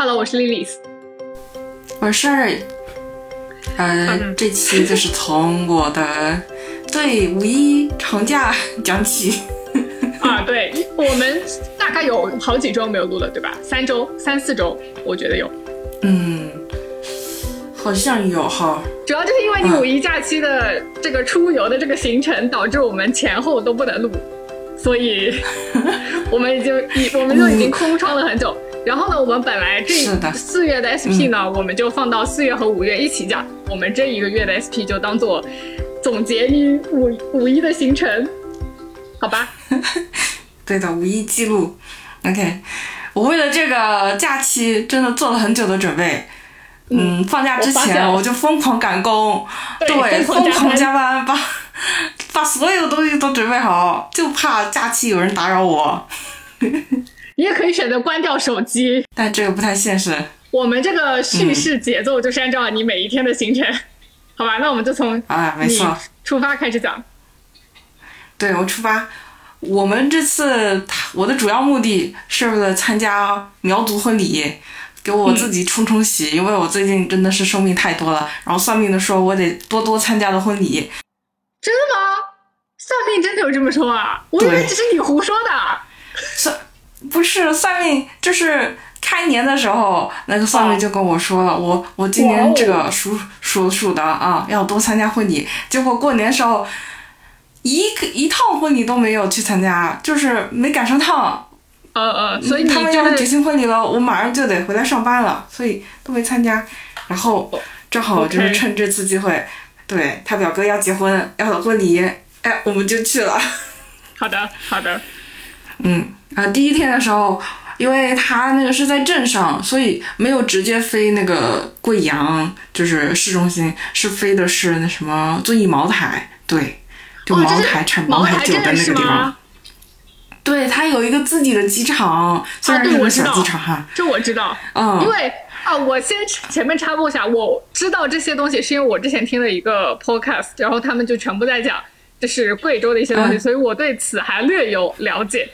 Hello，我是 Lilis，我是瑞。呃，这期就是从我的对五一长假讲起。啊，对我们大概有好几周没有录了，对吧？三周、三四周，我觉得有。嗯，好像有哈。主要就是因为你五一假期的这个出游的这个行程，导致我们前后都不能录，所以 我们已经已我们就已经空窗了很久。然后呢，我们本来这四月的 SP 呢，我们就放到四月和五月一起讲。我们这一个月的 SP 就当做总结你五五一的行程，好吧？对的，五一记录。OK，我为了这个假期真的做了很久的准备。嗯，放假之前我就疯狂赶工，对，疯狂加班，把把所有的东西都准备好，就怕假期有人打扰我。你也可以选择关掉手机，但这个不太现实。我们这个叙事节奏就是按照你每一天的行程，好吧？那我们就从啊，没错，出发开始讲。对，我出发。我们这次我的主要目的是为了参加苗族婚礼，给我自己冲冲喜，因为我最近真的是生病太多了。然后算命的说我得多多参加的婚礼。真的吗？算命真的有这么说啊？我以为只是你胡说的。算。不是算命，就是开年的时候，那个算命就跟我说了，我我今年这个属属鼠的啊，要多参加婚礼。结果过年时候，一个一趟婚礼都没有去参加，就是没赶上趟。呃呃，所以他们要举行婚礼了，我马上就得回来上班了，所以都没参加。然后正好就是趁这次机会，对他表哥要结婚，要婚礼，哎，我们就去了。好的，好的，嗯。啊，第一天的时候，因为他那个是在镇上，所以没有直接飞那个贵阳，就是市中心，是飞的是那什么遵义茅台，对，就茅台产茅台酒的那个地方。对，它有一个自己的机场，虽然是个小机场哈。这我知道，嗯，因为啊，我先前面插播一下，我知道这些东西是因为我之前听了一个 podcast，然后他们就全部在讲，就是贵州的一些东西，所以我对此还略有了解。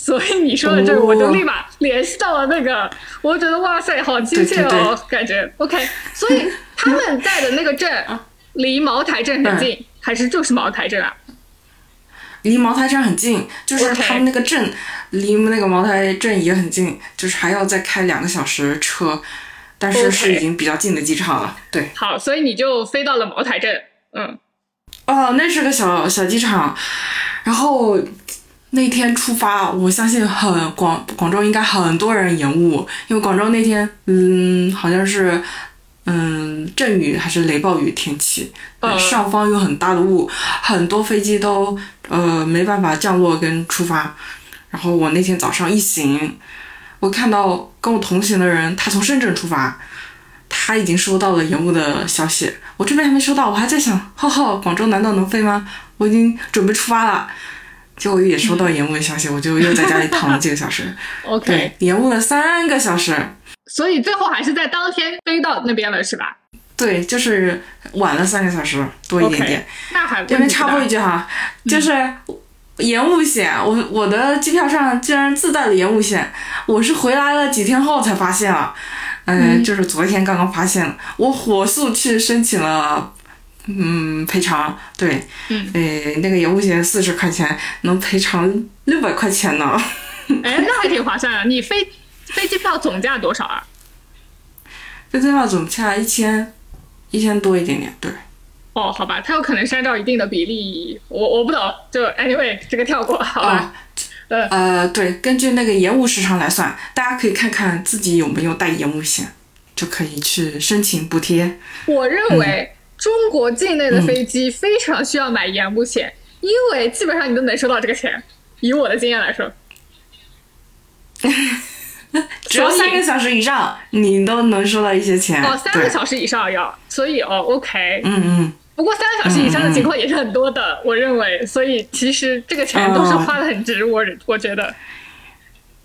所以你说的这个，我就立马联系到了那个，我觉得哇塞，好亲切哦，感觉 OK。所以他们在的那个镇 离茅台镇很近，还是就是茅台镇啊？离茅台镇很近，就是他们那个镇离那个茅台镇也很近，就是还要再开两个小时车，但是是已经比较近的机场了。对，好，所以你就飞到了茅台镇，嗯，哦，那是个小小机场，然后。那天出发，我相信很广广州应该很多人延误，因为广州那天，嗯，好像是，嗯，阵雨还是雷暴雨天气，上方有很大的雾，很多飞机都呃没办法降落跟出发。然后我那天早上一醒，我看到跟我同行的人，他从深圳出发，他已经收到了延误的消息，我这边还没收到，我还在想，浩浩，广州难道能飞吗？我已经准备出发了。结果也收到延误的消息，我就又在家里躺了几个小时。OK，对，延误了三个小时。所以最后还是在当天飞到那边了，是吧？对，就是晚了三个小时多一点点。那还这边插播一句哈，就是延误险，我我的机票上竟然自带了延误险，我是回来了几天后才发现了，嗯，就是昨天刚刚发现，我火速去申请了。嗯，赔偿对，嗯，诶，那个延误险四十块钱能赔偿六百块钱呢。哎，那还挺划算啊！你飞飞机票总价多少啊？飞机票总价一千一千多一点点，对。哦，好吧，它有可能是按照一定的比例，我我不懂，就 anyway 这个跳过，好吧。呃呃，对，根据那个延误时长来算，大家可以看看自己有没有带延误险，就可以去申请补贴。我认为。中国境内的飞机非常需要买延误险，因为基本上你都能收到这个钱。以我的经验来说，只要三个小时以上，你都能收到一些钱。哦，三个小时以上要，所以哦，OK。嗯嗯。不过三个小时以上的情况也是很多的，我认为。所以其实这个钱都是花的很值，我我觉得。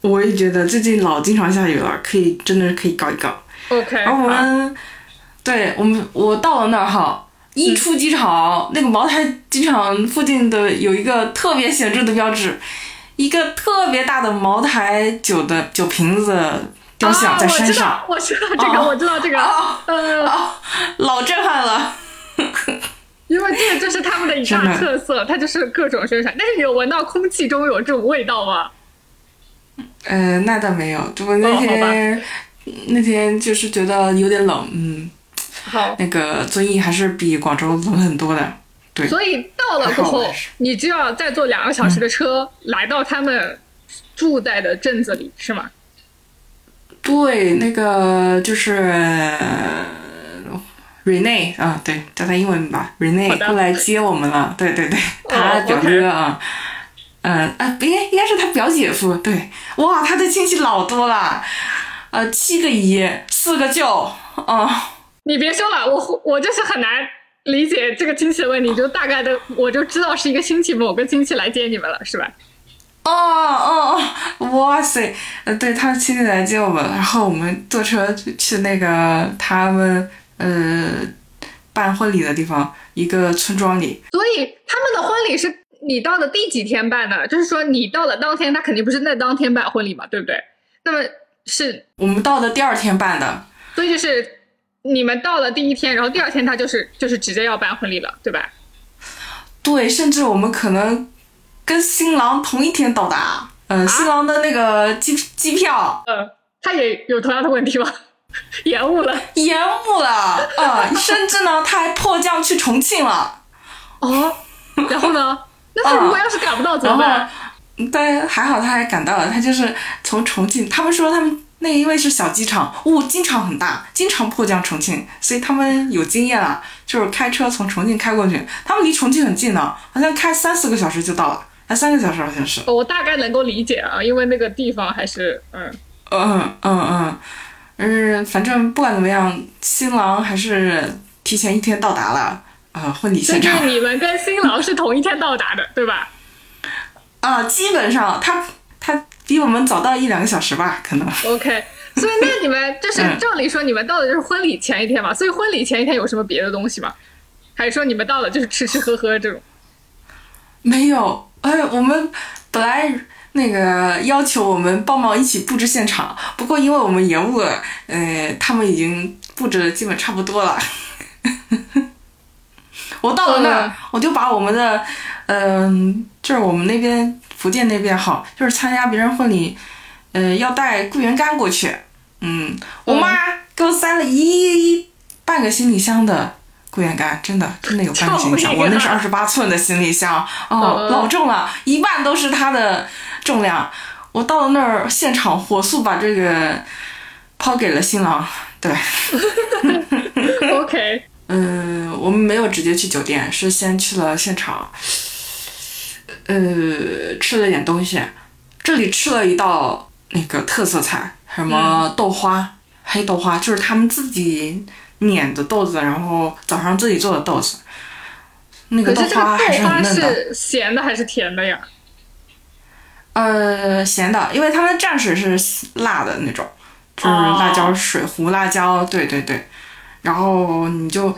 我也觉得最近老经常下雨了，可以真的可以搞一搞。OK。而我们。对我们，我到了那儿哈，一出机场，那个茅台机场附近的有一个特别显著的标志，一个特别大的茅台酒的酒瓶子雕像在山上。啊我知道，我知道这个，哦我知道这个，哦呃，哦，老震撼了。因为这个就是他们的一大特色，它就是各种宣传。但是你有闻到空气中有这种味道吗？呃，那倒没有，我那天、那天就是觉得有点冷，嗯，好，那个遵义还是比广州冷很多的。对，所以到了过后你就要再坐两个小时的车、来到他们住在的镇子里，是吗？对，那个就是呃 Rene 啊，对，叫他英文吧好，Rene 过来接我们了。对对对，哦他表哥啊，嗯啊，不应该应该是他表姐夫。对，哇，他的亲戚老多了，呃，七个姨，四个舅，哦、你别说了，我我就是很难理解这个亲戚的问题，就大概的我就知道是一个亲戚某个亲戚来接你们了，是吧？哦哦哦，哇塞，呃，对他亲戚来接我们，然后我们坐车去去那个他们呃办婚礼的地方，一个村庄里。所以他们的婚礼是你到的第几天办的？就是说你到了当天，他肯定不是在当天办婚礼嘛，对不对？那么是，我们到的第二天办的，所以就是你们到了第一天，然后第二天他就是就是直接要办婚礼了，对吧？对，甚至我们可能跟新郎同一天到达。嗯、新郎的那个机机票嗯，他也有同样的问题吗？延误了延误了，呃，甚至呢，他还迫降去重庆了。哦，然后呢？那他 如果要是赶不到怎么办？，但还好他还赶到了，他就是从重庆，他们说他们那因为是小机场，哦，机场很大，经常迫降重庆，所以他们有经验了，就是开车从重庆开过去，他们离重庆很近的，好像开三四个小时就到了，还三个小时好像是。我大概能够理解啊，因为那个地方还是嗯，嗯嗯嗯，嗯，反正不管怎么样，新郎还是提前一天到达了，呃，婚礼现场就是你们跟新郎是同一天到达的，对吧？啊，基本上他他比我们早到一两个小时吧，可能。OK，所以那你们 就是嗯照理说你们到的就是婚礼前一天嘛，所以婚礼前一天有什么别的东西吗？还是说你们到了就是吃吃喝喝这种？没有，哎，我们本来那个要求我们帮忙一起布置现场，不过因为我们延误了，呃，他们已经布置的基本差不多了。我到了那儿，嗯我就把我们的，嗯、就是我们那边福建那边好，就是参加别人婚礼，呃，要带桂圆干过去。嗯，我妈给我塞了一半个行李箱的桂圆干，真的真的有半个行李箱，我那是二十八寸的行李箱，哦，嗯老重了，一半都是它的重量。我到了那儿，现场火速把这个抛给了新郎。对，OK，嗯，我们没有直接去酒店，是先去了现场，呃，吃了点东西。这里吃了一道那个特色菜，什么豆花、黑豆花，就是他们自己碾的豆子，然后早上自己做的豆子。那个豆花还是花很嫩的，是咸的还是甜的呀？呃，咸的，因为他们蘸水是辣的那种，就是哦辣椒水、胡辣椒，对对对，然后你就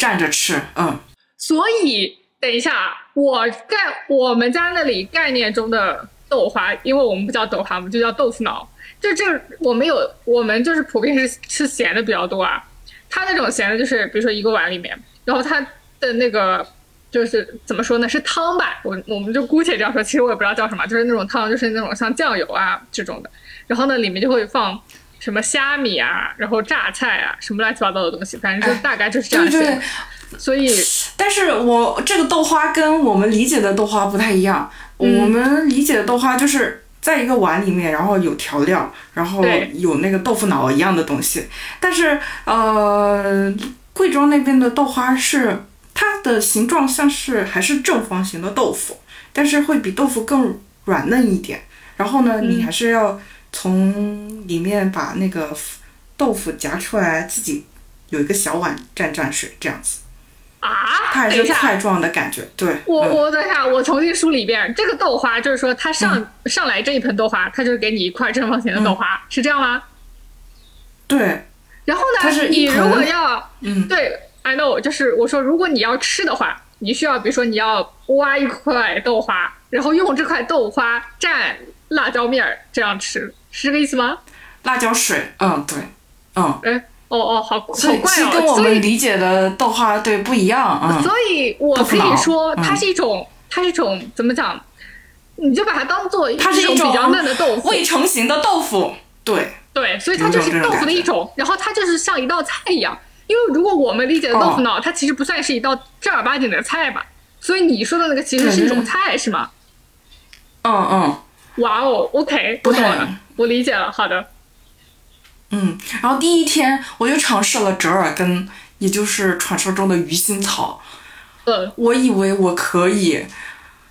蘸着吃，嗯。所以等一下，我概我们家那里概念中的豆花，因为我们不叫豆花，我们就叫豆腐脑。就这，我们有我们就是普遍是吃咸的比较多啊。它那种咸的，就是比如说一个碗里面，然后它的那个就是怎么说呢，是汤吧，我我们就姑且这样说，其实我也不知道叫什么，就是那种汤，就是那种像酱油啊这种的，然后呢里面就会放什么虾米啊，然后榨菜啊，什么乱七八糟的东西，反正就大概就是这样对对。，所以但是我这个豆花跟我们理解的豆花不太一样。嗯我们理解的豆花就是在一个碗里面，然后有调料，然后有那个豆腐脑一样的东西。但是呃，贵州那边的豆花是它的形状像是还是正方形的豆腐，但是会比豆腐更软嫩一点。然后呢，嗯你还是要从里面把那个豆腐夹出来，自己有一个小碗蘸蘸水，这样子。啊，它还是块状的感觉，对。我嗯、我等一下，我重新梳理一遍。这个豆花就是说，它上、上来这一盆豆花，它就是给你一块正方形的豆花，是这样吗？对，然后它呢，是你如果要嗯，对，I know，就是我说，如果你要吃的话，你需要比如说你要挖一块豆花，然后用这块豆花蘸辣椒面儿这样吃，是这个意思吗？辣椒水，嗯，对，嗯，哎，哦哦，好好所以怪哦，其实跟我所以们理解的豆花对不一样，嗯，所以我可以说，嗯。它是一种，它是一种怎么讲？你就把它当做它是一种种比较嫩的豆腐，未成型的豆腐，对，对，所以它就是豆腐的一种，然后它就是像一道菜一样。因为如果我们理解的豆腐脑，它其实不算是一道正儿八经的菜吧，所以你说的那个其实是一种菜，是吗？嗯嗯。哇哦，OK，我懂了。对，我理解了，好的，嗯。然后第一天我就尝试了折耳根，也就是传说中的鱼腥草，呃，我以为我可以，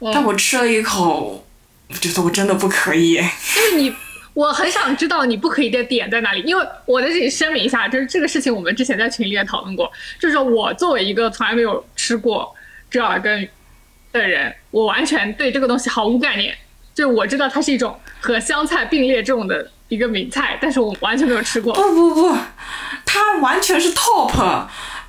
嗯但我吃了一口，我觉得我真的不可以。就是你，我很想知道你不可以的点在哪里，因为我在这里声明一下，就是这个事情我们之前在群里也讨论过，就是说我作为一个从来没有吃过折耳根的人，我完全对这个东西毫无概念。就是我知道它是一种和香菜并列这种的一个名菜，但是我完全没有吃过。不不不，它完全是 top，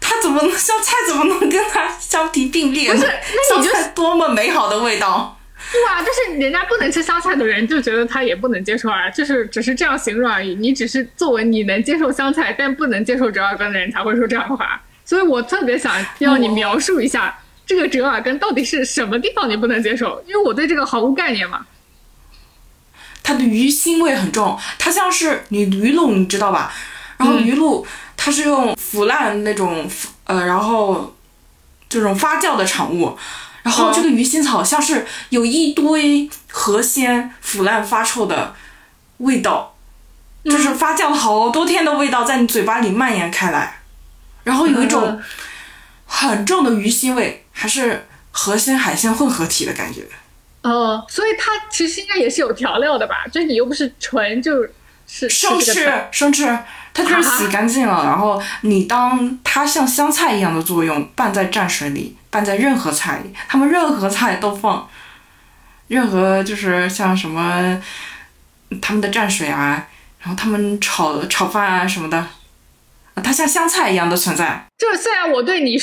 它怎么能香菜怎么能跟它相提并列呢？不是那你就香菜多么美好的味道。对啊，就是人家不能吃香菜的人就觉得他也不能接受啊，就是只是这样形容而已。你只是作为你能接受香菜但不能接受折耳根的人才会说这样的话，所以我特别想要你描述一下这个折耳根到底是什么地方你不能接受，因为我对这个毫无概念嘛。它的鱼腥味很重，它像是你鱼露，你知道吧？然后嗯。鱼露它是用腐烂那种呃，然后这种发酵的产物，然后哦这个鱼腥草像是有一堆河鲜腐烂发臭的味道，嗯就是发酵了好多天的味道在你嘴巴里蔓延开来，然后有一种嗯。很重的鱼腥味，还是河鲜海鲜混合体的感觉。哦，所以它其实应该也是有调料的吧？就是你又不是纯就是生吃生吃，它就是洗干净了，然后你当它像香菜一样的作用，拌在蘸水里，拌在任何菜里，他们任何菜都放，任何就是像什么他们的蘸水啊，然后他们炒炒饭啊什么的，啊它像香菜一样的存在。就是虽然我对你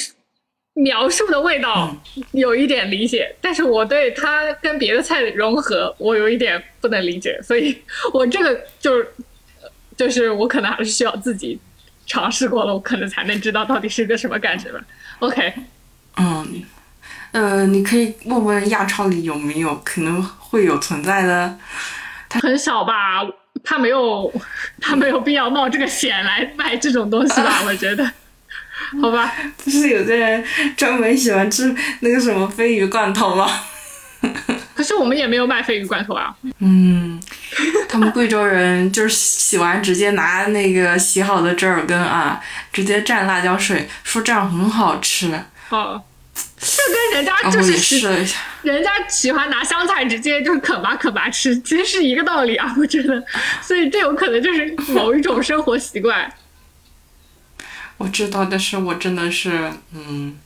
描述的味道有一点理解，但是我对它跟别的菜的融合，我有一点不能理解，所以我这个就是就是我可能还是需要自己尝试过了，我可能才能知道到底是个什么感觉吧。OK，嗯，呃，你可以问问亚超里有没有可能会有存在的。很少吧，他没有他没有必要冒这个险来卖这种东西吧？我觉得，好吧。不是有的人专门喜欢吃那个什么鲱鱼罐头吗？可是我们也没有卖鲱鱼罐头啊。嗯，他们贵州人就是洗完直接拿那个洗好的折耳根啊，直接蘸辣椒水，说这样很好吃。哦，这跟人家就是喜试了一下，人家喜欢拿香菜直接就是啃吧啃吧吃，其实是一个道理啊，我觉得，所以这有可能就是某一种生活习惯。我知道，但是我真的是，嗯，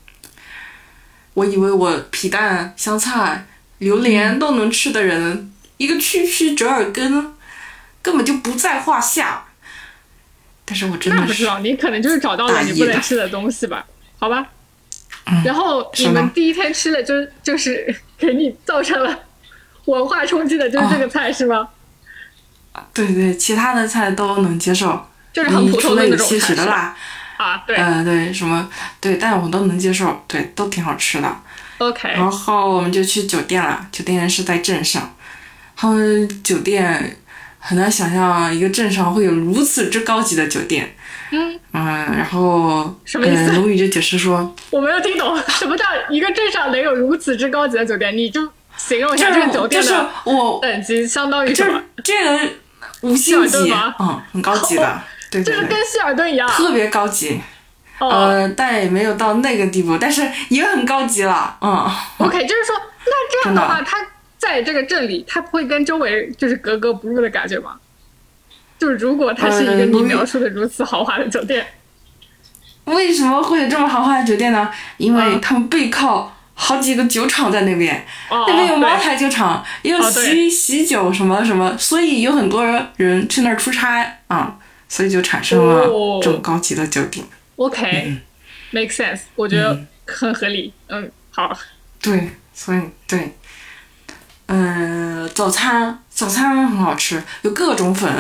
我以为我皮蛋、香菜、榴莲都能吃的人，一个区区折耳根根本就不在话下。但是我真的是，那不知道，你可能就是找到了你不能吃的东西吧？好吧。嗯然后你们第一天吃的就就是 给你造成了文化冲击的，就是这个菜、是吗？对对，其他的菜都能接受，就是很普通的那种菜啊，对、呃，对，什么对，但我都能接受，对，都挺好吃的。o k 然后我们就去酒店了，酒店是在镇上，他们酒店很难想象一个镇上会有如此之高级的酒店。嗯。然后什么意思？呃，龙宇就解释说，我没有听懂什么叫一个镇上能有如此之高级的酒店，你就形容一就下这个是就是酒店的我等级相当于就是什么？这个五星级嗯，很高级的，对对对，就是跟希尔顿一样。特别高级。哦、呃，但也没有到那个地步，但是也很高级了，嗯。o k 就是说，那这样的话，他在这个镇里，他不会跟周围就是格格不入的感觉吗？就是如果他是一个你描述的如此豪华的酒店，为什么会有这么豪华的酒店呢？因为嗯他们背靠好几个酒厂在那边，哦，那边有茅台酒厂，也有喜喜酒什么什么，所以有很多人去那儿出差啊、所以就产生了哦这种高级的酒店。OK，make、sense，我觉得很合理。嗯，好，对，所以对，嗯、早餐早餐很好吃，有各种粉。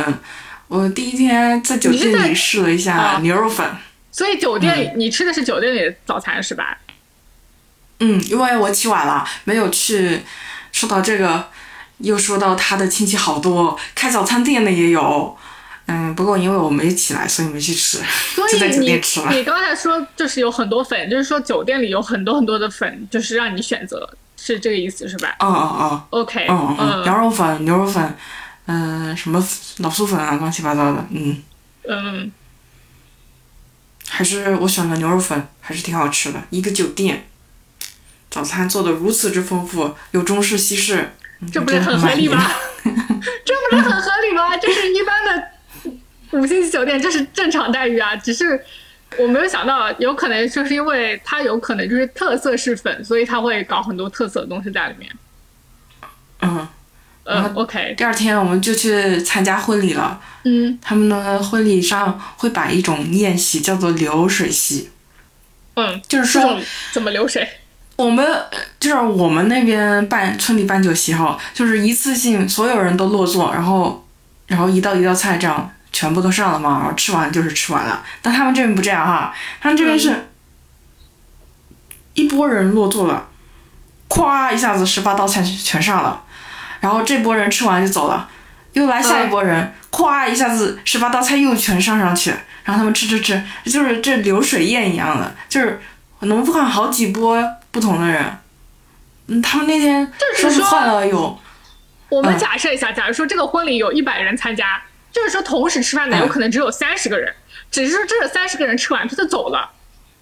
我第一天在酒店里试了一下牛肉粉。所以酒店你吃的是酒店里的早餐是吧？嗯，因为我起晚了，没有去。说到这个，又说到他的亲戚好多，开早餐店的也有。嗯，不过因为我没起来，所以没去吃，就在酒店吃了。你刚才说就是有很多粉，就是说酒店里有很多很多的粉，就是让你选择，是这个意思是吧？哦哦哦，OK，嗯嗯，羊肉粉、牛肉粉，嗯，什么老苏粉啊，乱七八糟的，嗯嗯。还是我选了牛肉粉，还是挺好吃的。一个酒店早餐做的如此之丰富，有中式、西式，这不是很合理吗？这不是很合理吗？这是一般的五星级酒店，这是正常待遇啊。只是我没有想到，有可能就是因为它有可能就是特色是粉，所以他会搞很多特色的东西在里面。嗯。呃，OK。第二天我们就去参加婚礼了。嗯，他们的婚礼上会摆一种宴席，叫做流水席。嗯，就是说怎么流水？我们就是我们那边办村里办酒席哈，就是一次性所有人都落座，然后然后一道一道菜这样全部都上了嘛，然后吃完就是吃完了。但他们这边不这样哈，他们这边是一波人落座了，咵一下子十八道菜全上了。然后这波人吃完就走了，又来下一波人，咵一下子十八道菜又全上上去，然后他们吃吃吃，就是这流水宴一样的，就是能换好几波不同的人。嗯，他们那天说是换了有。我们假设一下，假如说这个婚礼有一百人参加，就是说同时吃饭的有可能只有三十个人，只是说这三十个人吃完他就走了，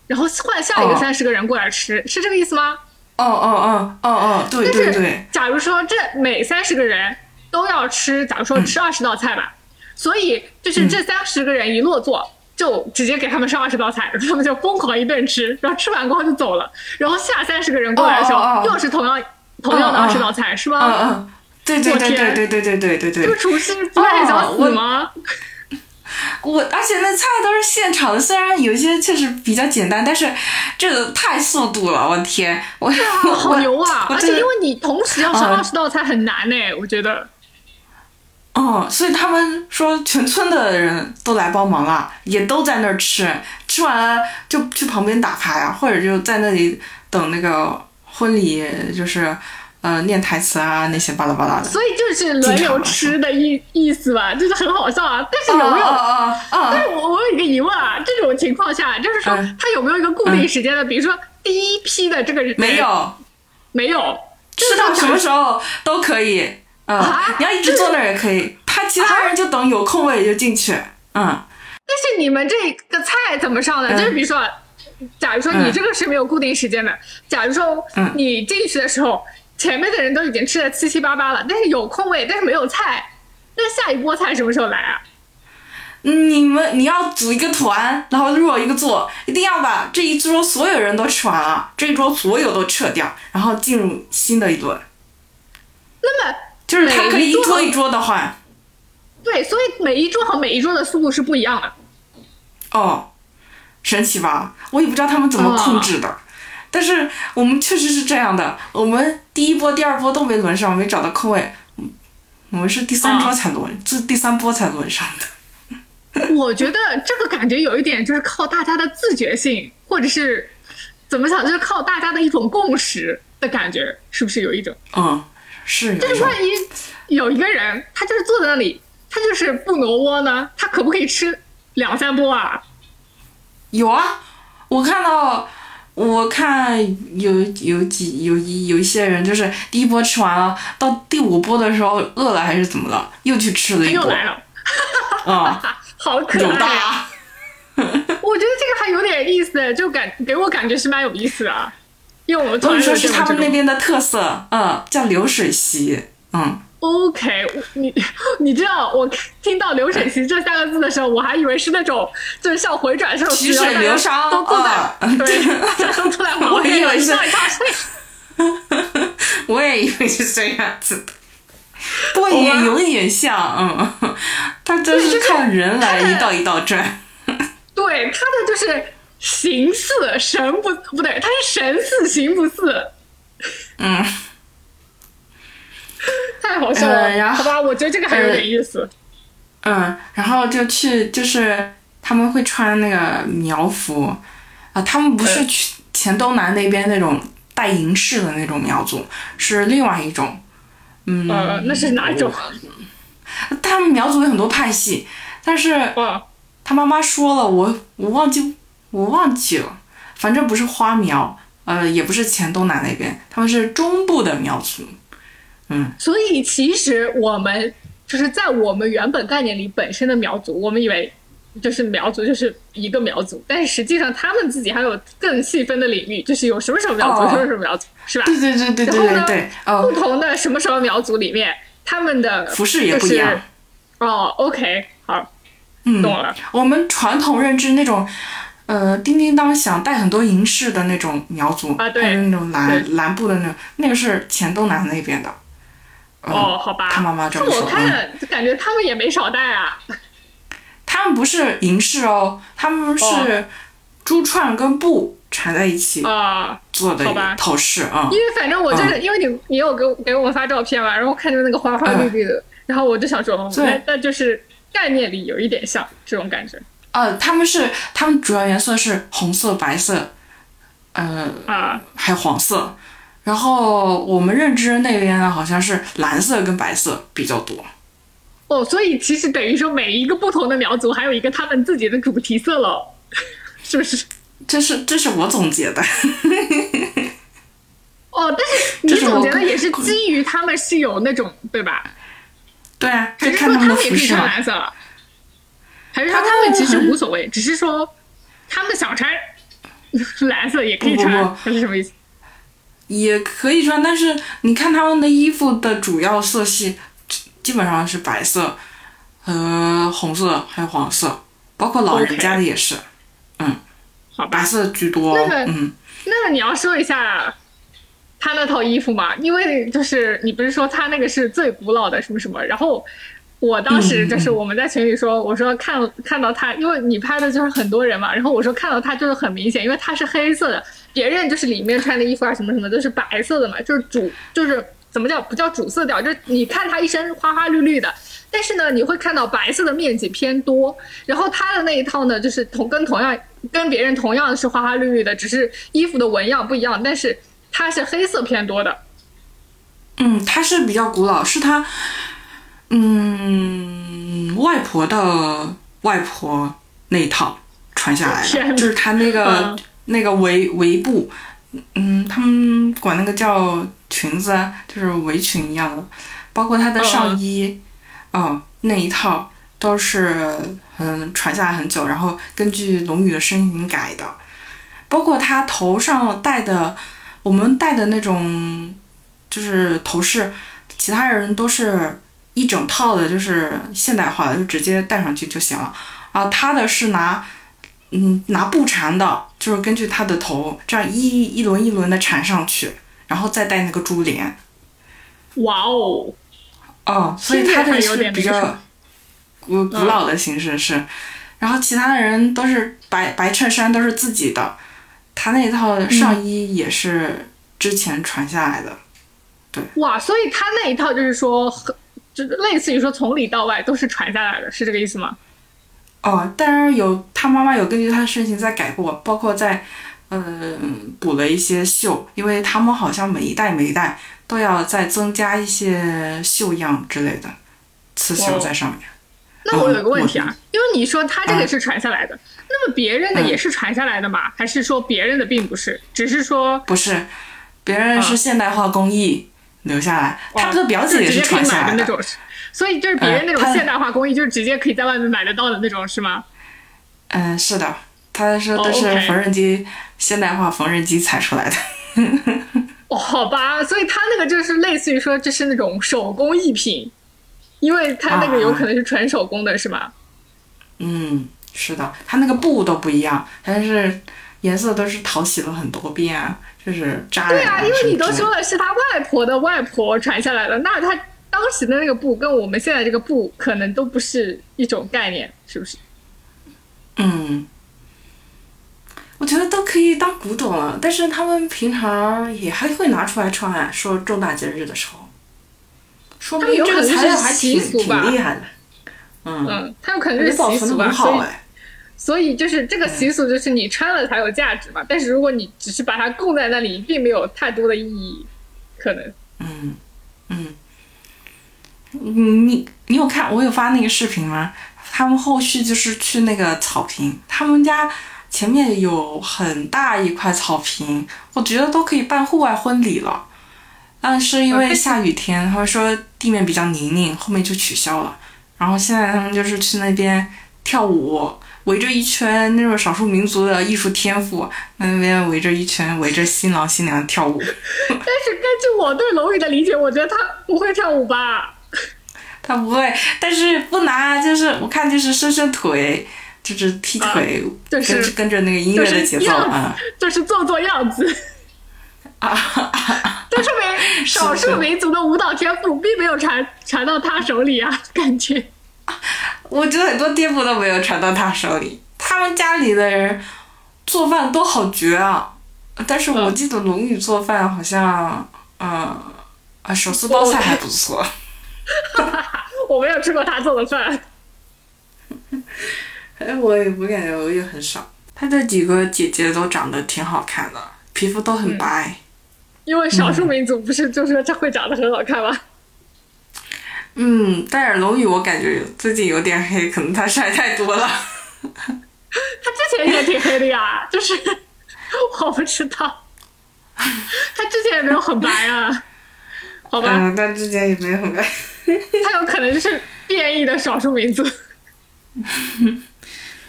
然后换下一个三十个人过来吃，是这个意思吗？哦哦哦哦哦，对对对。假如说这每三十个人都要吃，假如说吃二十道菜吧，所以就是这三十个人一落座，就直接给他们上二十道菜，他们就疯狂一顿吃，然后吃完过后就走了，然后下三十个人过来的时候又是同样同样的二十道菜，是吧？对对对对对对对对对对。这个厨师不会想死吗？我而且那菜都是现炒的，虽然有些确实比较简单，但是这个太速度了，我天！我好牛啊！而且因为你同时要上二十道菜很难呢，我觉得。哦，所以他们说全村的人都来帮忙了，也都在那儿吃，吃完了就去旁边打牌啊，或者就在那里等那个婚礼，就是。呃，念台词啊，那些巴拉巴拉的，所以就是轮流吃的意意思吧，就是很好笑啊。但是有没有？啊啊啊但是我我有一个疑问啊，这种情况下，就是说他有没有一个固定时间的？比如说第一批的这个人没有，没有，吃到什么时候都可以。嗯，你要一直坐那儿也可以。他其他人就等有空位就进去。嗯，但是你们这个菜怎么上的？就是比如说，假如说你这个是没有固定时间的，假如说你进去的时候。前面的人都已经吃的七七八八了，但是有空位，但是没有菜，那下一波菜什么时候来啊？你们你要组一个团，然后入一个座，一定要把这一桌所有人都吃完了，这一桌所有都撤掉，然后进入新的一轮。那么就是他可以一桌一桌的换。对，所以每一桌和每一桌的速度是不一样的。哦，神奇吧？我也不知道他们怎么控制的。但是我们确实是这样的，我们第一波、第二波都没轮上，没找到空位，我们是第三波才轮，这第三波才轮上的。我觉得这个感觉有一点就是靠大家的自觉性，或者是怎么想，就是靠大家的一种共识的感觉，是不是有一种？嗯，是。就是万一有一个人他就是坐在那里，他就是不挪窝呢，他可不可以吃两三波啊？有啊，我看到。我看有有几有一有一些人就是第一波吃完了，到第五波的时候饿了还是怎么了，又去吃了一波。又来了，啊，好可爱。啊 我觉得这个还有点意思，就感给我感觉是蛮有意思的，因为我们说是他们那边的特色，嗯，叫流水席，嗯。OK，你你知道我听到“流水席”这三个字的时候，我还以为是那种就是像回转寿司，水流觞，都坐在对，都出来玩。我以为是，我也以为是这样子的，不过也有点像，嗯，他就是看人来一道一道转。对，他的就是形似神不不对，他是神似形不似，嗯。太好笑了，好吧，我觉得这个还有点意思。嗯，然后就去就是他们会穿那个苗服，啊，他们不是去黔东南那边那种带银饰的那种苗族，是另外一种。嗯，呃，那是哪种？他们苗族有很多派系，但是，他妈妈说了，我我忘记我忘记了，反正不是花苗，呃，也不是黔东南那边，他们是中部的苗族。嗯，所以其实我们就是在我们原本概念里，本身的苗族，我们以为就是苗族就是一个苗族，但是实际上他们自己还有更细分的领域，就是有什么什么苗族，哦什么什么苗族，是吧？对对对对对然后呢对对，哦不，同的什么什么苗族里面，他们的服饰也不一样。哦，OK，好，嗯，懂了。我们传统认知那种，呃，叮叮当响带很多银饰的那种苗族，啊对还有那种蓝蓝布的那种，那个是黔东南那边的。嗯、哦，好吧。他妈妈这么我看感觉他们也没少带啊。他们不是银饰哦，他们是哦珠串跟布缠在一起啊、做的头饰啊。因为反正我就是、因为你你有给我给我们发照片嘛，然后看见那个花花绿绿的，然后我就想说，哦对那那就是概念里有一点像这种感觉呃，他们是他们主要颜色是红色、白色，呃，啊。还有黄色。然后我们认知那边呢，好像是蓝色跟白色比较多。哦，所以其实等于说每一个不同的苗族还有一个他们自己的主题色了，是不是？这是这是我总结的。哦，但是你总结的也是基于他们是有那种对吧？对啊，还说就是说他们也可以。穿蓝色？还是说他们其实无所谓，只是说他们想穿 蓝色也可以穿，是什么意思？也可以穿，但是你看他们的衣服的主要色系基本上是白色和红色，还有黄色，包括老人家的也是。嗯。好白，色居多。那个嗯，那你要说一下他那套衣服嘛，因为就是你不是说他那个是最古老的什么什么，然后我当时就是我们在群里说，我说看看到他，因为你拍的就是很多人嘛，然后我说看到他就是很明显，因为他是黑色的，别人就是里面穿的衣服啊什么什么都是白色的嘛，就是主就是怎么叫不叫主色调，就是你看他一身花花绿绿的。但是呢，你会看到白色的面积偏多，然后他的那一套呢，就是同跟同样跟别人同样是花花绿绿的，只是衣服的纹样不一样，但是它是黑色偏多的。嗯，它是比较古老，是他，嗯，外婆的外婆那一套传下来的，就是他那个、嗯那个围围布，嗯，他们管那个叫裙子啊，就是围裙一样的，包括他的上衣，哦，那一套都是嗯传下来很久，然后根据龙宇的声音改的，包括他头上戴的，我们戴的那种就是头饰，其他人都是一整套的，就是现代化的，就直接戴上去就行了。然后他的是拿，嗯，拿布缠的，就是根据他的头这样一一轮一轮的缠上去，然后再戴那个珠帘。哇哦，哦，所以他的还有是比较古古老的形式是，然后其他的人都是白白衬衫都是自己的，他那套上衣也是之前传下来的。对哇！所以他那一套就是说，就是类似于说从里到外都是传下来的，是这个意思吗？哦，当然有他妈妈有根据他的身形再改过，包括在嗯补了一些绣，因为他们好像每一代每一代都要再增加一些绣样之类的刺绣在上面。那我有一个问题啊，嗯因为你说他这个是传下来的，那么别人的也是传下来的吗？还是说别人的并不是，只是说不是，别人是现代化工艺留下来，他的表姐也是传下来的那种，所以就是别人那种现代化工艺，就是直接可以在外面买得到的那种，是吗？嗯，是的，他是哦都是缝纫机、现代化缝纫机裁出来的。哦，好吧，所以他那个就是类似于说这是那种手工艺品，因为他那个有可能是纯手工的，是吗？嗯，是的，它那个布都不一样，但是颜色都是淘洗了很多遍啊，就是扎对啊，因为你都说了是他外婆的外婆传下来的，那他当时的那个布跟我们现在这个布可能都不是一种概念，是不是？嗯，我觉得都可以当古董了，但是他们平常也还会拿出来穿啊，说重大节日的时候，说明这个材料还习俗吧厉害的。嗯，嗯，它有可能是习俗吧，所以。所以就是这个习俗，就是你穿了才有价值嘛。但是如果你只是把它供在那里，并没有太多的意义，可能。嗯嗯，嗯，你你有看我有发那个视频吗？他们后续就是去那个草坪，他们家前面有很大一块草坪，我觉得都可以办户外婚礼了。但是因为下雨天，他们说地面比较泥泞，后面就取消了。然后现在他们就是去那边跳舞，围着一圈那种少数民族的艺术天赋，那边围着一圈，围着新郎新娘跳舞。但是根据我对龙宇的理解，我觉得他不会跳舞吧？他不会，但是不难啊，就是我看就是伸伸腿，就是踢腿，就是跟着跟着那个音乐的节奏啊。就是做做样子。啊，这说明少数民族的舞蹈天赋并没有传传到他手里啊，感觉。我觉得很多天赋都没有传到他手里。他们家里的人做饭都好绝啊，但是我记得龙女做饭好像，嗯，啊手撕包菜还不错。我没有吃过他做的饭。哎，我也我感觉我也很少。他这几个姐姐都长得挺好看的，皮肤都很白。因为少数民族不是就说这会长得很好看吗？嗯，戴尔龙宇我感觉最近有点黑，可能他晒太多了。他之前也挺黑的呀，就是 我不知道，他之前也没有很白啊，好吧？嗯，但之前也没有很白。他有可能就是变异的少数民族。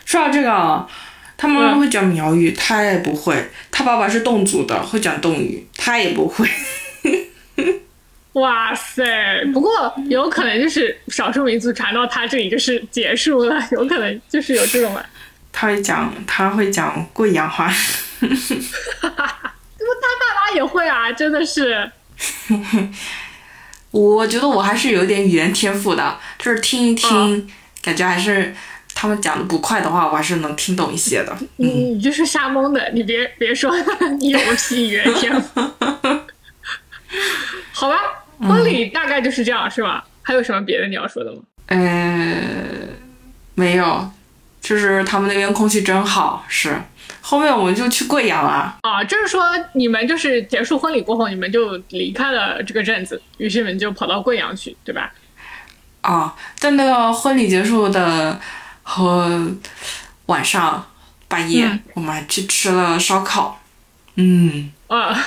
说到这个啊，他妈妈会讲苗语，他也不会。他爸爸是侗族的，会讲侗语，他也不会。哇塞！不过有可能就是少数民族传到他这里就是结束了，有可能就是有这种吧。他会讲，他会讲贵阳话。他爸妈也会啊，真的是。我觉得我还是有点语言天赋的，就是听一听，感觉还是他们讲的不快的话，我还是能听懂一些的。你你就是瞎蒙的，你别别说你有屁语言天赋。好吧，婚礼大概就是这样，是吧？还有什么别的你要说的吗？呃，没有，就是他们那边空气真好，是。后面我们就去贵阳了。啊，就是说你们就是结束婚礼过后，你们就离开了这个镇子，于是你们就跑到贵阳去，对吧？啊，在那个婚礼结束的和晚上半夜，嗯我们还去吃了烧烤。嗯，啊，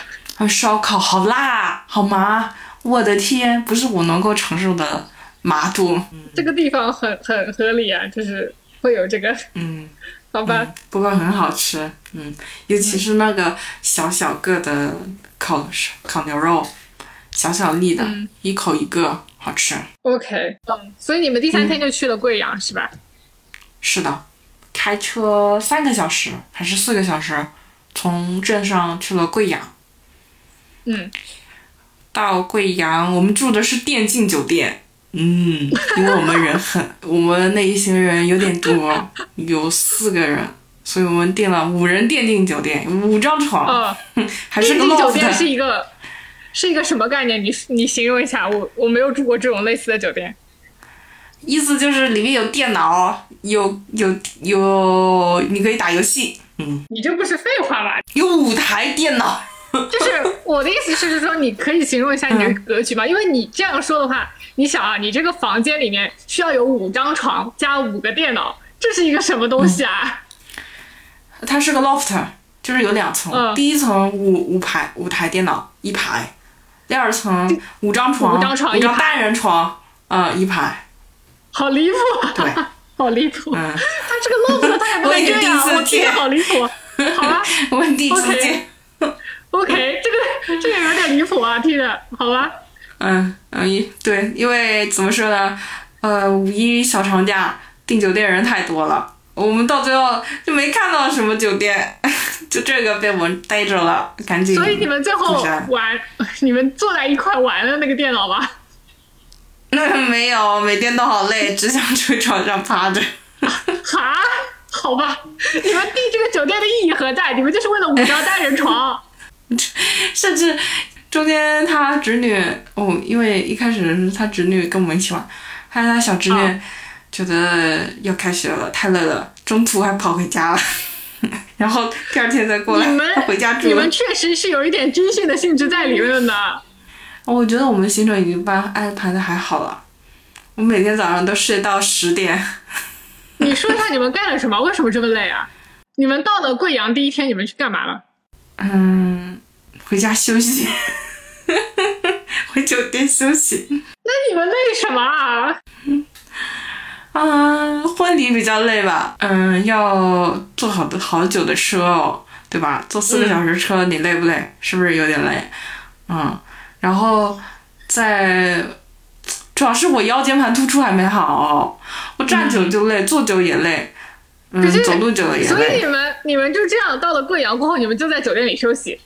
烧烤好辣，好麻，我的天，不是我能够承受的麻度。这个地方很很合理啊，就是会有这个，嗯。好吧。不过很好吃，嗯，尤其是那个小小个的烤烤牛肉，小小粒的，嗯一口一个，好吃。OK，嗯，所以你们第三天就去了贵阳、是吧？是的，开车三个小时还是四个小时，从镇上去了贵阳。嗯，到贵阳，我们住的是电竞酒店。嗯，因为我们人很，我们那一行人有点多，有四个人，所以我们订了五人电竞酒店，五张床，嗯，还是个电竞酒店。是一个是一个什么概念？你你形容一下，我我没有住过这种类似的酒店。意思就是里面有电脑，有有有，你可以打游戏，嗯，你这不是废话吗？有五台电脑。就是我的意思是是说，你可以形容一下你这个格局吗？因为你这样说的话，你想啊，你这个房间里面需要有五张床加五个电脑，这是一个什么东西啊？它是个 loft，就是有两层，嗯第一层五五排五台电脑一排，第二层五张床，五张床一个单人床，嗯，一排，好离谱啊！对，好离谱。嗯，他这个 loft 它也不 我能这样，我听着好离谱。好吧我第一次见，，OK，这个这个有点离谱啊，听着，好吧。嗯嗯，一对，因为怎么说呢，呃，五一小长假订酒店人太多了，我们到最后就没看到什么酒店，就这个被我们逮着了，赶紧。所以你们最后玩，你们坐在一块玩了那个电脑吧？那没有，每天都好累，只想睡床上趴着。哈，好吧，你们订这个酒店的意义何在？你们就是为了五张单人床。甚至中间他侄女哦，因为一开始是他侄女跟我们一起玩，还有他小侄女，啊觉得要开学了，太累了，中途还跑回家了，然后第二天再过来你们回家住了你们。确实是有一点军训的性质在里面的呢。我觉得我们行程已经安安排的还好了，我每天早上都睡到十点。你说一下你们干了什么？为什么这么累啊？你们到了贵阳第一天，你们去干嘛了？嗯，回家休息，回酒店休息。那你们累什么啊？啊，婚礼比较累吧？嗯，要坐好的好久的车哦，对吧？坐四个小时车，你累不累？是不是有点累？嗯，然后在，主要是我腰间盘突出还没好，我站久就累，坐久也累，走路久了也所以。你们你们就这样到了贵阳过后，你们就在酒店里休息。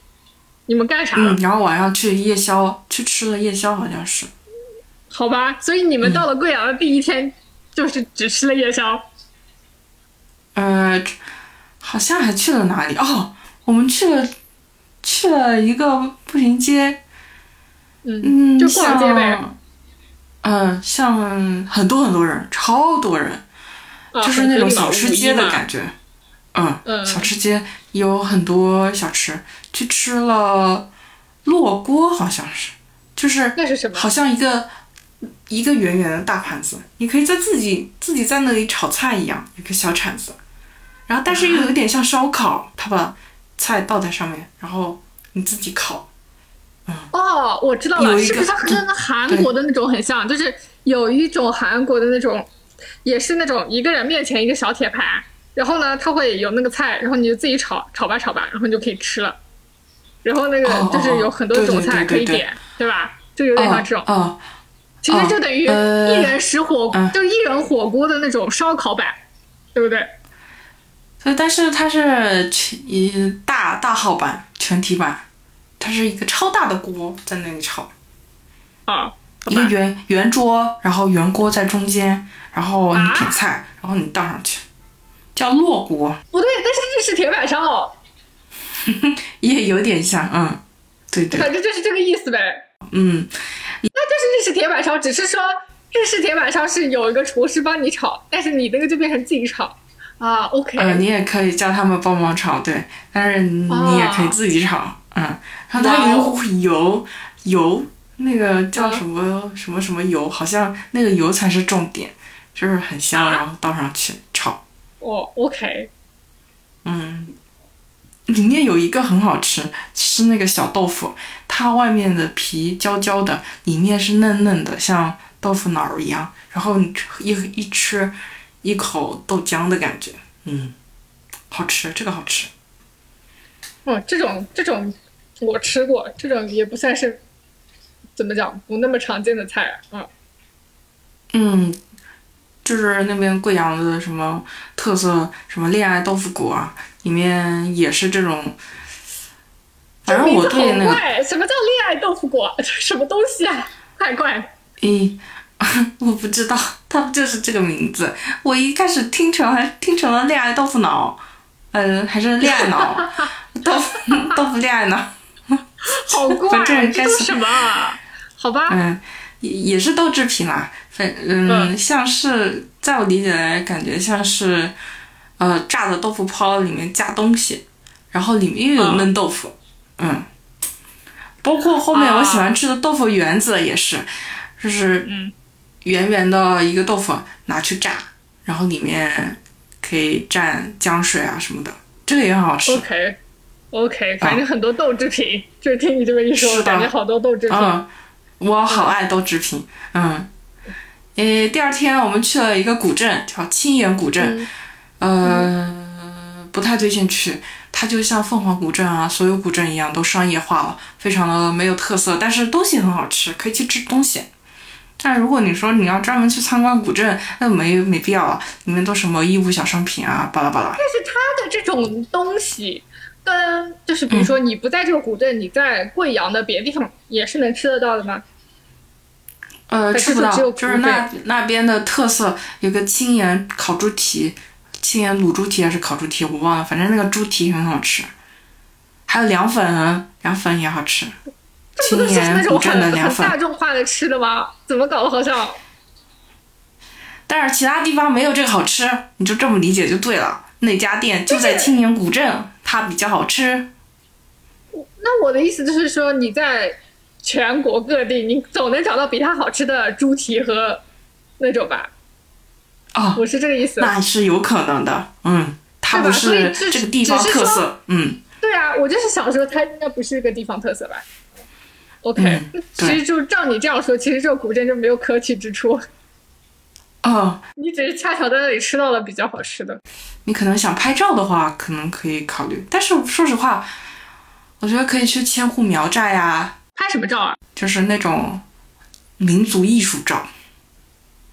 你们干啥了？嗯，然后晚上去夜宵，去吃了夜宵，好像是。好吧，所以你们到了贵阳的第一天，就是只吃了夜宵。呃，好像还去了哪里？哦，我们去了去了一个步行街，嗯，就逛街呗像。嗯，像很多很多人，超多人，啊就是那种小吃街的。感觉。嗯，嗯小吃街有很多小吃，去吃了烙锅，好像是，就是那是什么？好像一个一个圆圆的大盘子，你可以在自己自己在那里炒菜一样，一个小铲子，然后但是又有点像烧烤，他把菜倒在上面，然后你自己烤。哦，我知道了，是不是跟韩国的那种很像？就是有一种韩国的那种，也是那种一个人面前一个小铁盘，然后呢，它会有那个菜，然后你就自己炒，炒吧炒吧，然后你就可以吃了。然后那个就是有很多种菜可以点，对吧？就有点像这种，哦，其实就等于呃一人食火，嗯就一人火锅的那种烧烤版，对不对？所以但是它是全一大大号版全体版，它是一个超大的锅在那里炒。啊，一个，圆圆桌，然后圆锅在中间，然后你啊点菜，然后你倒上去，叫烙锅，不对，但是日式铁板烧，也有点像，嗯，对对，反正就是这个意思呗。嗯，那就是日式铁板烧，只是说日式铁板烧是有一个厨师帮你炒，但是你那个就变成自己炒。啊。OK，、呃，你也可以叫他们帮忙炒，对，但是你哦也可以自己炒，嗯，然后它有油油，那个叫什么、什么什么油，好像那个油才是重点，就是很香，然后倒上去炒，哦，OK，嗯，里面有一个很好吃，是那个小豆腐，它外面的皮焦焦的，里面是嫩嫩的，像豆腐脑儿一样。然后一一吃，一口豆浆的感觉，嗯，好吃，这个好吃。哦，这种这种我吃过，这种也不算是怎么讲不那么常见的菜啊。嗯，就是那边贵阳的什么特色，什么恋爱豆腐果啊，里面也是这种。反正我这名字对那个什么叫恋爱豆腐果？这什么东西啊？怪怪。嗯，我不知道，它不就是这个名字？我一开始听成还听成了恋爱豆腐脑，呃，还是恋爱脑，豆腐豆腐恋爱脑，好怪，反正这是什么啊？好吧，嗯，也也是豆制品啦，反嗯，嗯像是在我理解来，感觉像是呃炸的豆腐泡里面加东西，然后里面又有嗯嫩豆腐，嗯，包括后面我喜欢吃的豆腐圆子也是，就是嗯圆圆的一个豆腐拿去炸，然后里面可以蘸姜水啊什么的，这个也很好吃。，OK。OK，反正很多豆制品，就是听你这么一说，感觉好多豆制品。嗯，我好爱豆制品。嗯，诶，第二天我们去了一个古镇，叫青岩古镇。呃，不太推荐去，它就像凤凰古镇啊，所有古镇一样，都商业化了，非常的没有特色，但是东西很好吃，可以去吃东西。但如果你说你要专门去参观古镇，那没没必要了，里面都什么义乌小商品啊，巴拉巴拉。但是它的这种东西，跟就是比如说你不在这个古镇，你在贵阳的别的地方也是能吃得到的吗？呃，吃不到，就是那那边的特色有个青岩烤猪蹄，青岩卤猪蹄还是烤猪蹄，我忘了，反正那个猪蹄很好吃，还有凉粉，凉粉也好吃，青岩古种很镇的凉粉大。众化的吃的吗？怎么搞的好像但但是其他地方没有这个好吃，你就这么理解就对了。那家店就在青年古镇，它比较好吃。那我的意思就是说，你在全国各地，你总能找到比它好吃的猪蹄和那种吧？哦，我是这个意思。那是有可能的，嗯，它不是这个地方特色，嗯。对啊，我就是想说，它应该不是个地方特色吧？OK，其实就照你这样说，其实这个古镇就没有可取之处。哦，你只是恰巧在那里吃到了比较好吃的。你可能想拍照的话，可能可以考虑。但是说实话，我觉得可以去千户苗寨呀。拍什么照啊？就是那种民族艺术照。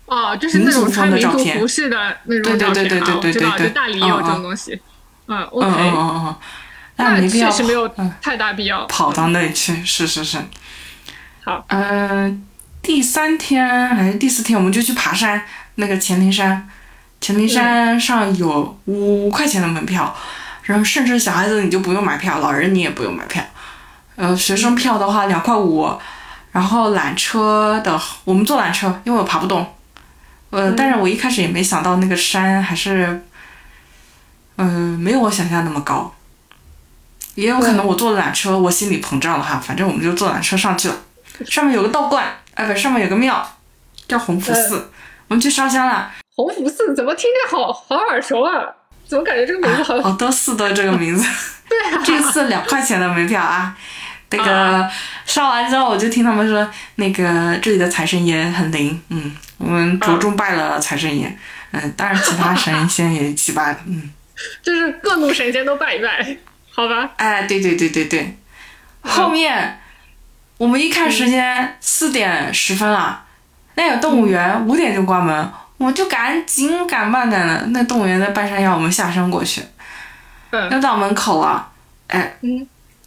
哦，就是那种穿民族服饰的那种照片啊，知道，就大理也有这种东西。嗯，OK。嗯嗯嗯嗯。那确实没有太大必要跑到那里去。是是是。好。嗯，第三天还是第四天，我们就去爬山。那个黔灵山，黔灵山上有五块钱的门票，然后甚至小孩子你就不用买票，老人你也不用买票。呃，学生票的话两块五，然后缆车的我们坐缆车，因为我爬不动。呃，但是我一开始也没想到那个山还是，嗯，没有我想象那么高。也有可能我坐缆车，我心里膨胀了哈。反正我们就坐缆车上去了，上面有个道观，哎不，上面有个庙，叫洪福寺。我们去烧香了。洪福寺怎么听着好好耳熟啊？怎么感觉这个名字好？好多寺都这个名字。对啊。这次两块钱的门票啊，那个烧完之后，我就听他们说，那个这里的财神爷很灵。嗯，我们着重拜了财神爷。嗯，当然其他神仙也祭拜了。嗯。就是各路神仙都拜一拜，好吧？哎，对对对对对。后面我们一看时间，四点十分了。那个动物园五点就关门，我就赶紧赶慢点的。那动物园在半山腰，我们下山过去，要到门口了。哎，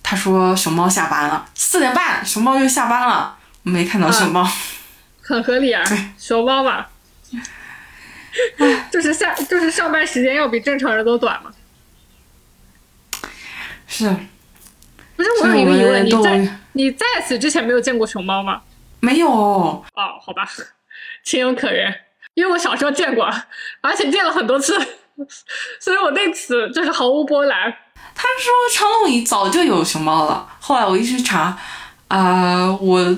他说熊猫下班了，四点半熊猫就下班了，没看到熊猫，很合理啊。熊猫嘛，就是下就是上班时间要比正常人都短嘛。是，不是我有一个疑问，你在你在此之前没有见过熊猫吗？没有哦，好吧，情有可原，因为我小时候见过，而且见了很多次，所以我对此就是毫无波澜。他说长隆里早就有熊猫了，后来我一去查，啊，我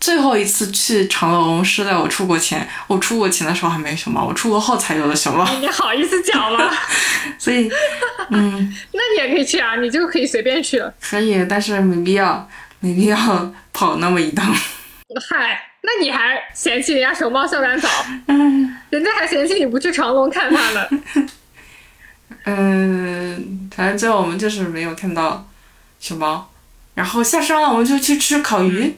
最后一次去长隆是在我出国前，我出国前的时候还没有熊猫，我出国后才有的熊猫。你好意思讲吗？所以，嗯，那你也可以去啊，你就可以随便去。可以，但是没必要，没必要跑那么一趟。嗨，那你还嫌弃人家熊猫下班早？嗯人家还嫌弃你不去长隆看它呢。嗯，反正最后我们就是没有看到熊猫，然后下山了，我们就去吃烤鱼。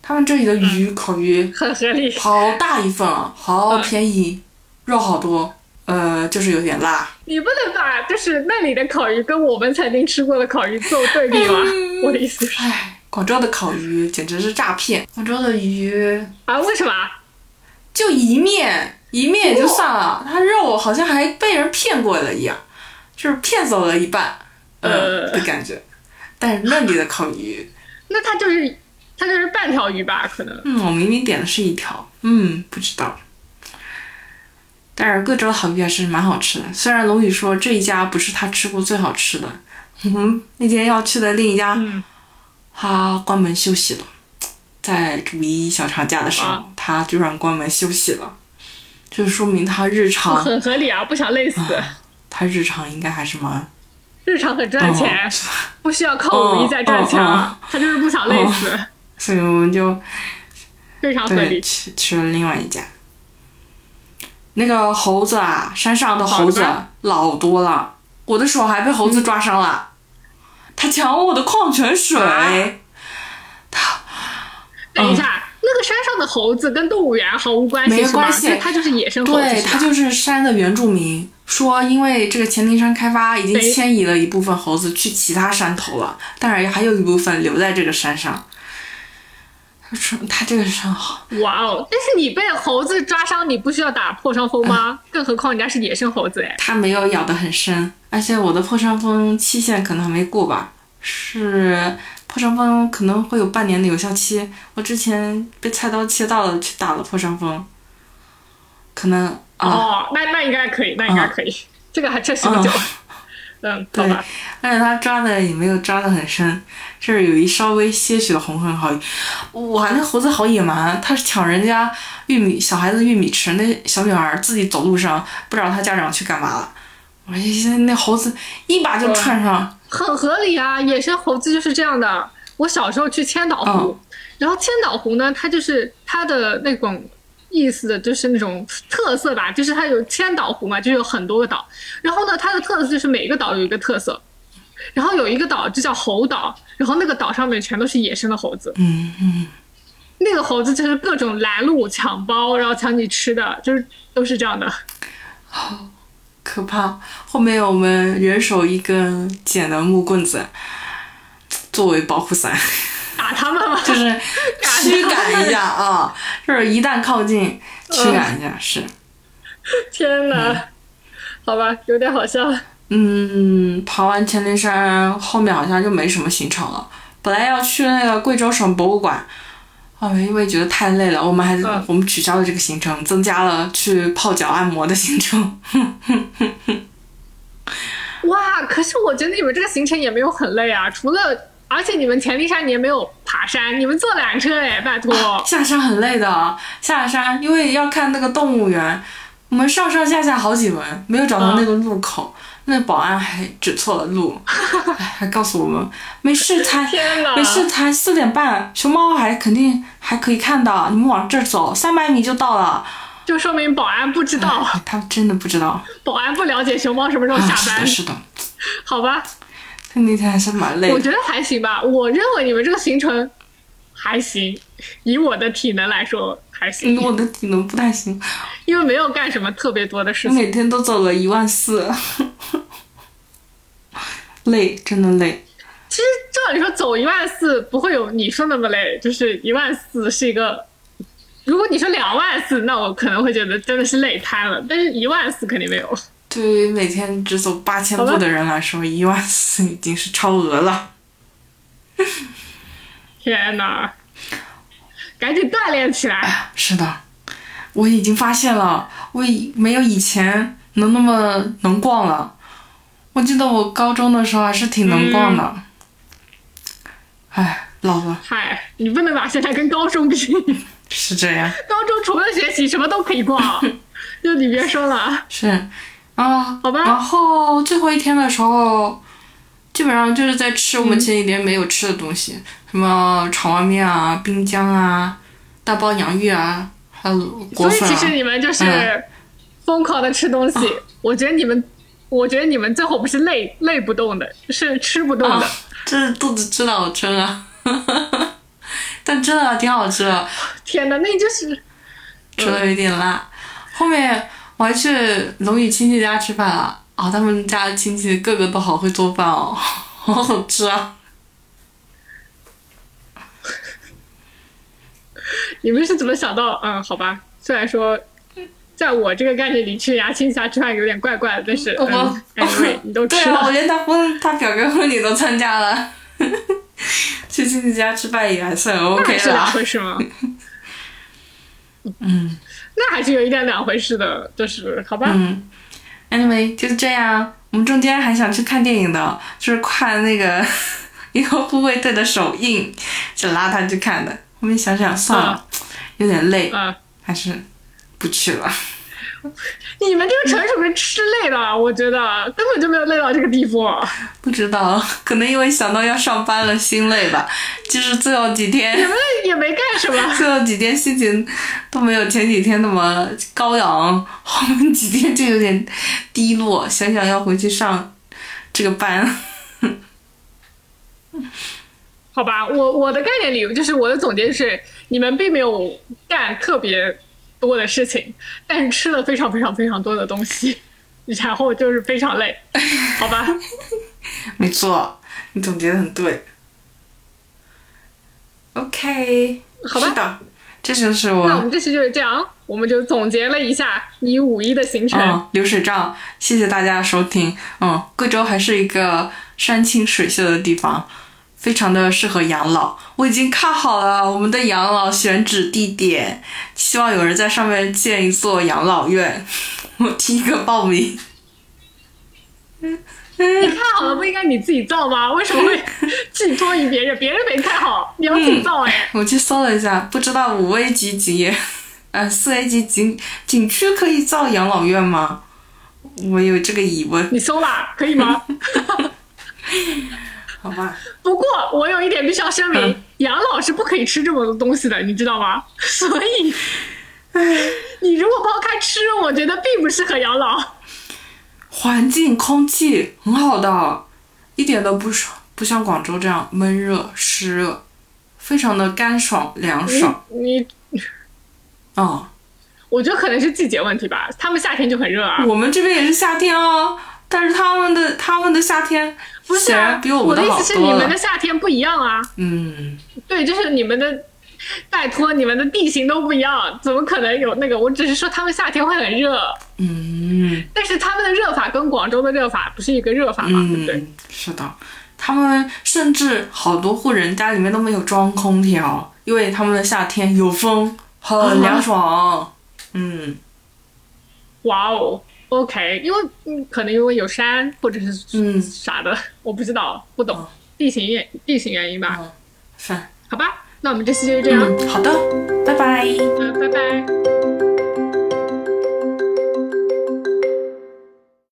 他们这里的鱼烤鱼很合理，好大一份啊，好便宜，肉好多，呃，就是有点辣。你不能把就是那里的烤鱼跟我们曾经吃过的烤鱼做对比吗？我的意思是。广州的烤鱼简直是诈骗！广州的鱼啊，为什么？就一面一面也就算了，它肉好像还被人骗过了一样，就是骗走了一半，呃的感觉。但是那里的烤鱼，那它就是它就是半条鱼吧？可能。嗯，我明明点的是一条，嗯，不知道。但是贵州的烤鱼还是蛮好吃的，虽然龙宇说这一家不是他吃过最好吃的，嗯，那天要去的另一家。他关门休息了，在五一小长假的时候，他居然关门休息了，就说明他日常很合理啊，不想累死。他日常应该还是蛮日常很赚钱，不需要靠五一在赚钱，他就是不想累死。所以我们就非常合理，去去了另外一家。那个猴子啊，山上的猴子老多了，我的手还被猴子抓伤了。他抢我的矿泉水，他等一下，那个山上的猴子跟动物园毫无关系，没关系，它就是野生猴子，对，它就是山的原住民。说因为这个黔灵山开发，已经迁移了一部分猴子去其他山头了，当然还有一部分留在这个山上。他说他这个山好，哇哦！但是你被猴子抓伤，你不需要打破伤风吗？更何况人家是野生猴子哎，它没有咬得很深。而且我的破伤风期限可能还没过吧，是破伤风可能会有半年的有效期。我之前被菜刀切到了，去打了破伤风，可能啊，哦，那那应该可以，那应该可以，这个还确实不久。嗯，好对吧，，而且他抓的也没有抓的很深，就是有一稍微些许的红痕好。哇，那猴子好野蛮，他是抢人家玉米小孩子玉米吃，那小女孩自己走路上不知道他家长去干嘛了，我现在那猴子一把就窜上，很合理啊，野生猴子就是这样的。我小时候去千岛湖，嗯然后千岛湖呢，它就是它的那种意思，就是那种特色吧，就是它有千岛湖嘛，就有很多个岛。然后呢，它的特色就是每个岛有一个特色，然后有一个岛就叫猴岛，然后那个岛上面全都是野生的猴子。嗯嗯，那个猴子就是各种拦路、抢包，然后抢你吃的，就是都是这样的。可怕。后面我们人手一根捡的木棍子，作为保护伞。打他们吗？就是驱赶一下啊，就是一旦靠近，驱赶一下是。天哪，好吧，有点好笑。嗯，爬完黔灵山后面好像就没什么行程了。本来要去那个贵州省博物馆，啊，因为觉得太累了，我们还是、嗯我们取消了这个行程，增加了去泡脚按摩的行程。哇，可是我觉得你们这个行程也没有很累啊，除了，而且你们前力山你也没有爬山，你们坐缆车哎，拜托。下山很累的，下山因为要看那个动物园，我们上上下下好几轮，没有找到那个路口，那保安还指错了路，哎还告诉我们没事，才 天哪没事，才四点半，熊猫还肯定还可以看到，你们往这儿走，三百米就到了。就说明保安不知道，哎他真的不知道保安不了解熊猫什么时候啊，下班，是的，是的，好吧？他那天还是蛮累的。我觉得还行吧，我认为你们这个行程还行，以我的体能来说还行，嗯我的体能不太行，因为没有干什么特别多的事我情。每天都走了一万四，累，真的累。其实照理说走一万四不会有你说那么累，就是一万四是一个。如果你说两万四，那我可能会觉得真的是累瘫了，但是一万四肯定没有。对于每天只走八千步的人来说，一万四已经是超额了。天哪，赶紧锻炼起来！是的，我已经发现了，我已没有以前能那么能逛了。我记得我高中的时候还是挺能逛的。唉，老了，嗨，你不能把现在跟高中比，是这样。高中除了学习什么都可以逛，就你别说了。是，啊，好吧然后最后一天的时候，基本上就是在吃我们前几天没有吃的东西，什么炒拉面啊、滨江啊、大包洋芋啊，还有果粉啊。所以其实你们就是嗯疯狂的吃东西。我觉得你们，我觉得你们最后不是累累不动的，是吃不动的。啊，这肚子知道我撑啊，但真的挺好吃的，天哪，那就是吃的有点辣。后面我还去龙宇亲戚家吃饭了，啊、他们家的亲戚个个都好会做饭哦，好好吃啊。你们是怎么想到？嗯，好吧，虽然说。在我这个概念里，去人家亲戚家吃饭有点怪怪的，但是我嗯，anyway，你都对啊，我吃了，连他婚他表哥婚礼都参加了，去亲戚家吃饭也还算那 OK 还是两。回事吗？嗯 那还是有一点两回事的，就是好吧。嗯，anyway 就是这样。我们中间还想去看电影的，就是看那个银河护卫队的首映，就拉他去看的。后面想想算了，有点累，嗯，还是不去了。你们这个纯属是吃累了，我觉得根本就没有累到这个地步。不知道，可能因为想到要上班了，心累吧。就是最后几天你，们也没干什么，最后几天心情都没有前几天那么高昂，后面几天就有点低落。想想要回去上这个班，好吧？我我的概念里就是我的总结是，你们并没有干特别多的事情，但是吃了非常非常非常多的东西，然后就是非常累，好吧？没错，你总结的很对。OK，好吧是的，这就是我那我我们这期就是这样，我们就总结了一下你五一的行程。嗯流水账，谢谢大家收听。嗯，贵州还是一个山清水秀的地方，非常的适合养老。我已经看好了我们的养老选址地点，希望有人在上面建一座养老院，我第一个报名。你看好了不应该你自己造吗？为什么会寄托于别人？别人没看好，你要自己造哎。我去搜了一下，不知道五 A 级景业，呃，四 A 级景景区可以造养老院吗？我有这个疑问。你搜啦，可以吗？好吧。不过我有一点必须要声明，养老是不可以吃这么多东西的，你知道吗？所以，你如果抛开吃，我觉得并不适合养老。环境空气很好的，一点都不爽，不像广州这样闷热湿热，非常的干爽凉爽。你，哦，我觉得可能是季节问题吧，他们夏天就很热啊。我们这边也是夏天哦，但是他们的他们的夏天不是比我的意思是你们的夏天不一样啊。嗯，对，就是你们的。拜托，你们的地形都不一样，怎么可能有那个？我只是说他们夏天会很热，嗯，但是他们的热法跟广州的热法不是一个热法嘛，对不对？是的，他们甚至好多户人家里面都没有装空调，因为他们的夏天有风，很凉爽。嗯，哇哦，OK，因为嗯，可能因为有山或者是嗯啥的，我不知道，不懂地形原地形原因吧？是，好吧。那我们这期就是这样。好的，拜拜。嗯，拜拜。